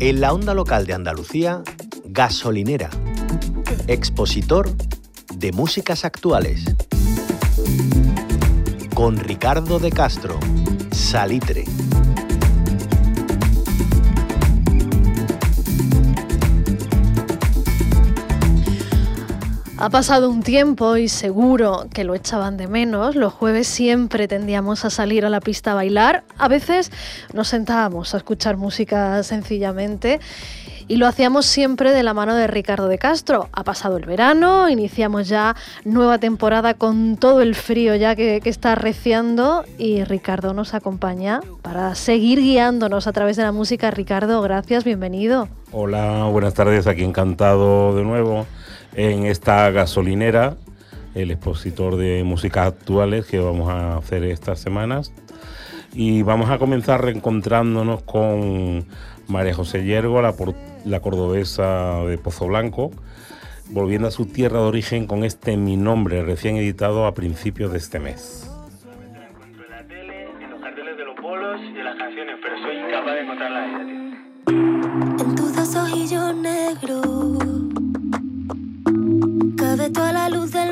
En la onda local de Andalucía, gasolinera, expositor de músicas actuales. Con Ricardo de Castro, Salitre. Ha pasado un tiempo y seguro que lo echaban de menos. Los jueves siempre tendíamos a salir a la pista a bailar. A veces nos sentábamos a escuchar música sencillamente y lo hacíamos siempre de la mano de Ricardo de Castro. Ha pasado el verano, iniciamos ya nueva temporada con todo el frío ya que, está arreciando y Ricardo nos acompaña para seguir guiándonos a través de la música. Ricardo, gracias, bienvenido. Hola, buenas tardes, aquí encantado de nuevo en esta gasolinera, el expositor de músicas actuales que vamos a hacer estas semanas. Y vamos a comenzar reencontrándonos con María José Yergo, la, la cordobesa de Pozo Blanco, volviendo a su tierra de origen con este Mi Nombre, recién editado a principios de este mes. En la tele, en los cabe toda la luz del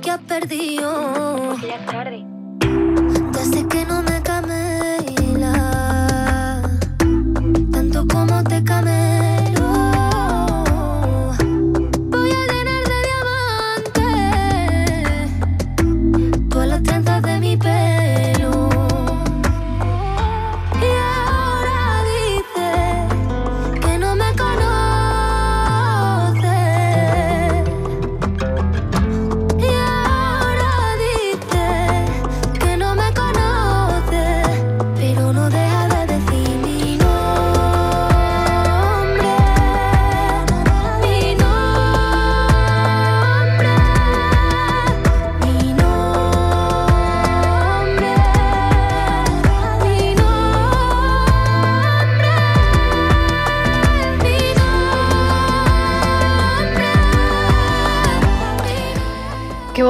que ha perdido.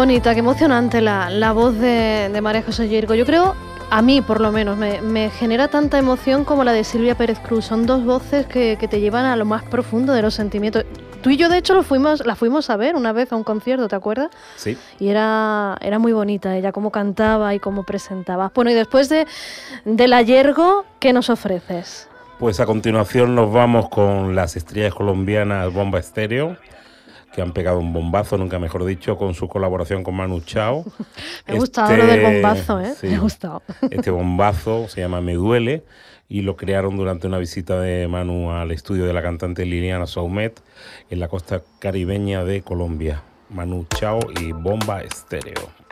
Bonita, qué emocionante la, voz de, María José Yergo. Yo creo, a mí por lo menos, me, genera tanta emoción como la de Silvia Pérez Cruz. Son dos voces que, te llevan a lo más profundo de los sentimientos. Tú y yo, de hecho, lo fuimos, la fuimos a ver una vez a un concierto, ¿te acuerdas? Sí. Y era, era muy bonita ella, cómo cantaba y cómo presentaba. Bueno, y después de, de la Yergo, ¿qué nos ofreces? Pues a continuación nos vamos con las estrellas colombianas Bomba Estéreo que han pegado un bombazo, nunca mejor dicho, con su colaboración con Manu Chao. Me ha gustado lo del este, bombazo, ¿eh? Me ha gustado. Este bombazo se llama Me Duele y lo crearon durante una visita de Manu al estudio de la cantante Liliana Saumet en la costa caribeña de Colombia. Manu Chao y Bomba Estéreo.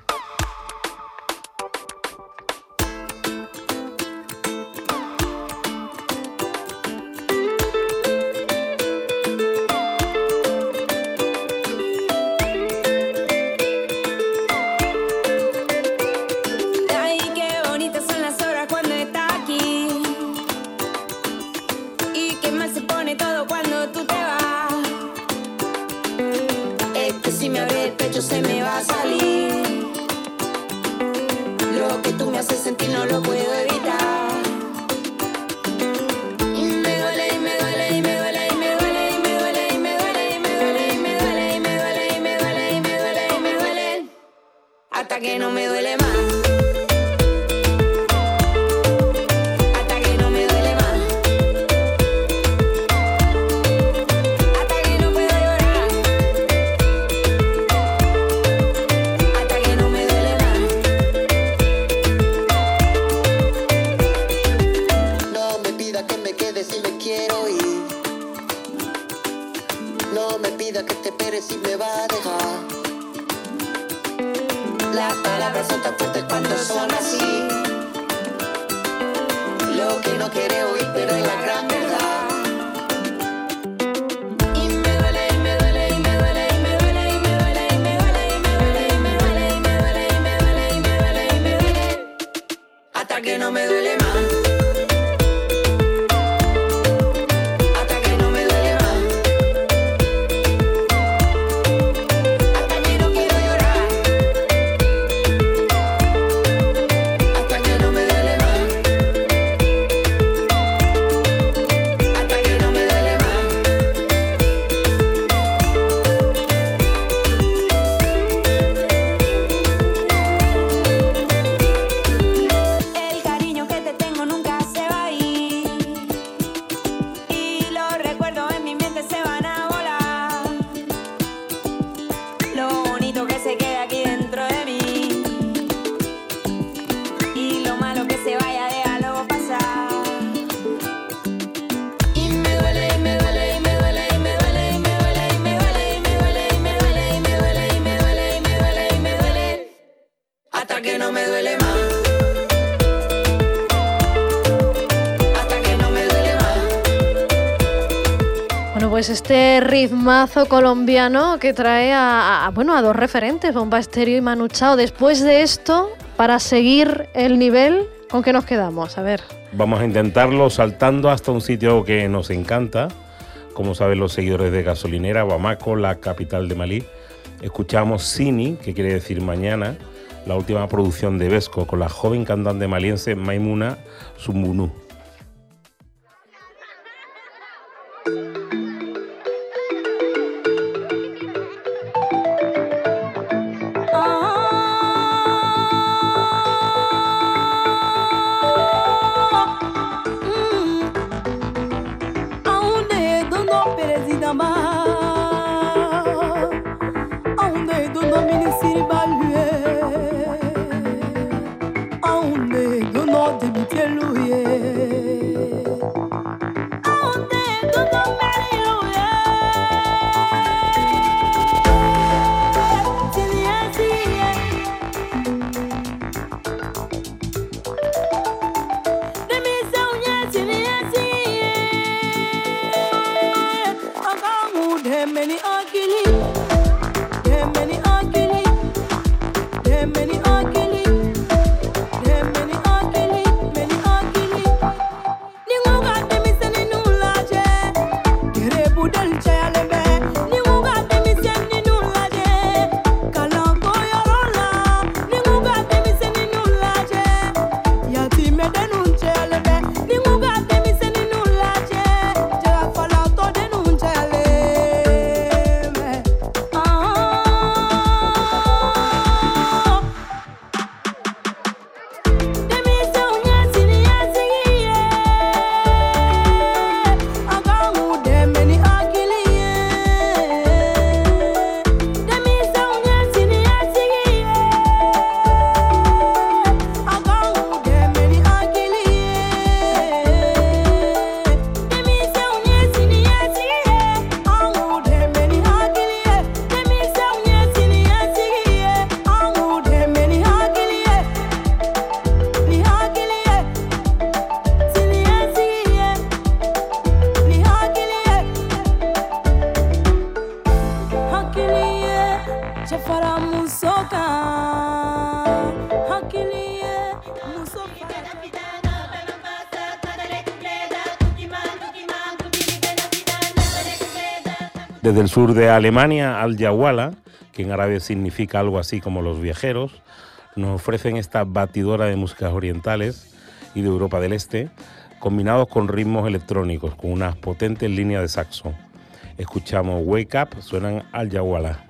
Hasta que no me duele más. Hasta que no me duele más. Hasta que no puedo llorar. Hasta que no me duele más. No me pida que me quede si me quiero ir. No me pida que te pere si me va a dejar. La palabra son tan fuertes cuando son así. Lo que no quiere oír, perder la gran verdad. Y me duele, me duele, me duele, me duele, me duele, me duele, me duele, me duele, me me duele, me me duele, hasta que no me duele. pues este ritmazo colombiano que trae a, a, bueno, a dos referentes, Bomba Estéreo y Manu Chao. Después de esto, para seguir el nivel, ¿con qué nos quedamos? A ver. Vamos a intentarlo saltando hasta un sitio que nos encanta. Como saben los seguidores de Gasolinera, Bamako, la capital de Malí. Escuchamos Sini, que quiere decir mañana, la última producción de Vesco con la joven cantante maliense Maimuna Sumbunú. Desde el sur de Alemania, Al Yawala, que en árabe significa algo así como los viajeros, nos ofrecen esta batidora de músicas orientales y de Europa del Este, combinados con ritmos electrónicos, con unas potentes líneas de saxo. Escuchamos Wake Up, suenan Al Yawala.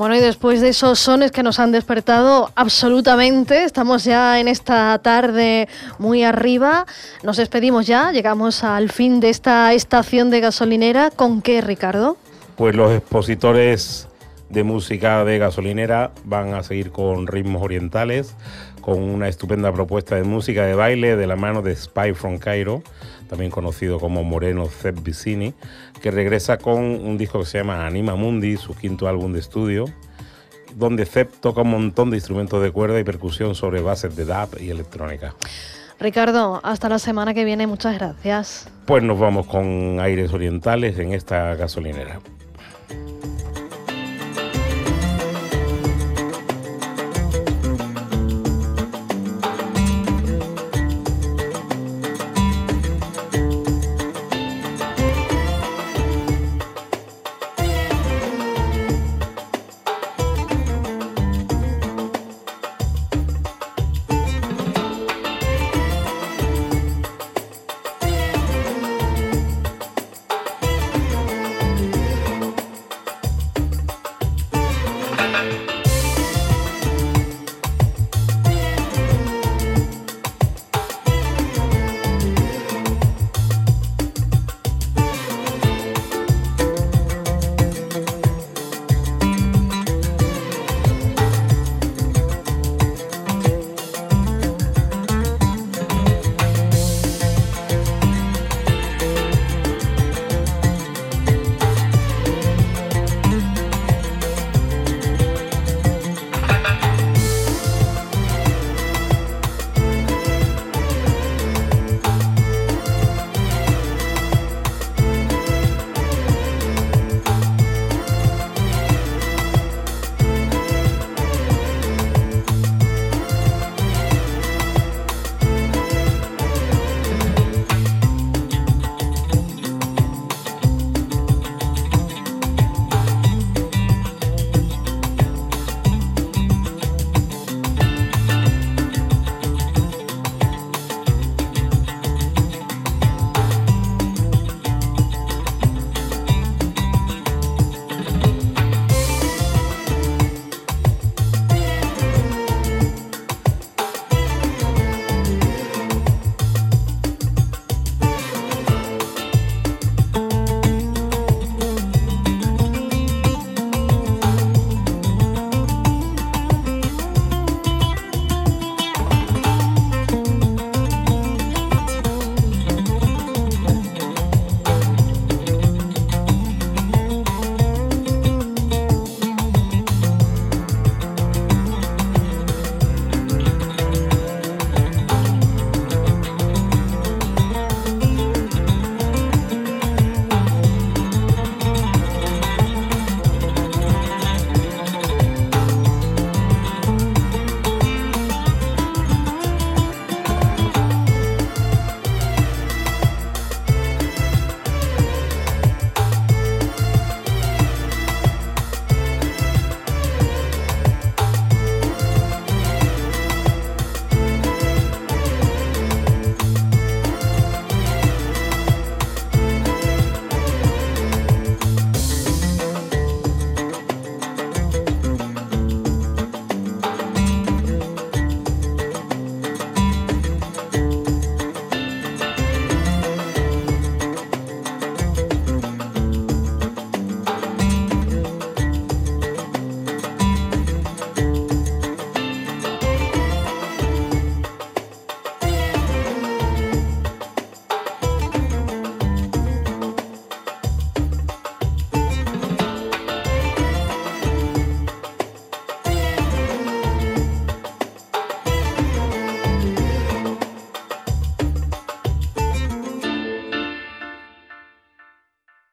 Bueno, y después de esos sones que nos han despertado absolutamente, estamos ya en esta tarde muy arriba. Nos despedimos ya, llegamos al fin de esta estación de gasolinera. ¿Con qué, Ricardo? Pues los expositores de música de gasolinera van a seguir con ritmos orientales, con una estupenda propuesta de música de baile de la mano de Spy from Cairo, también conocido como Moreno Zeb Vicini, que regresa con un disco que se llama Anima Mundi, su quinto álbum de estudio, donde Zeb toca un montón de instrumentos de cuerda y percusión sobre bases de dub y electrónica. Ricardo, hasta la semana que viene, muchas gracias. Pues nos vamos con aires orientales en esta gasolinera.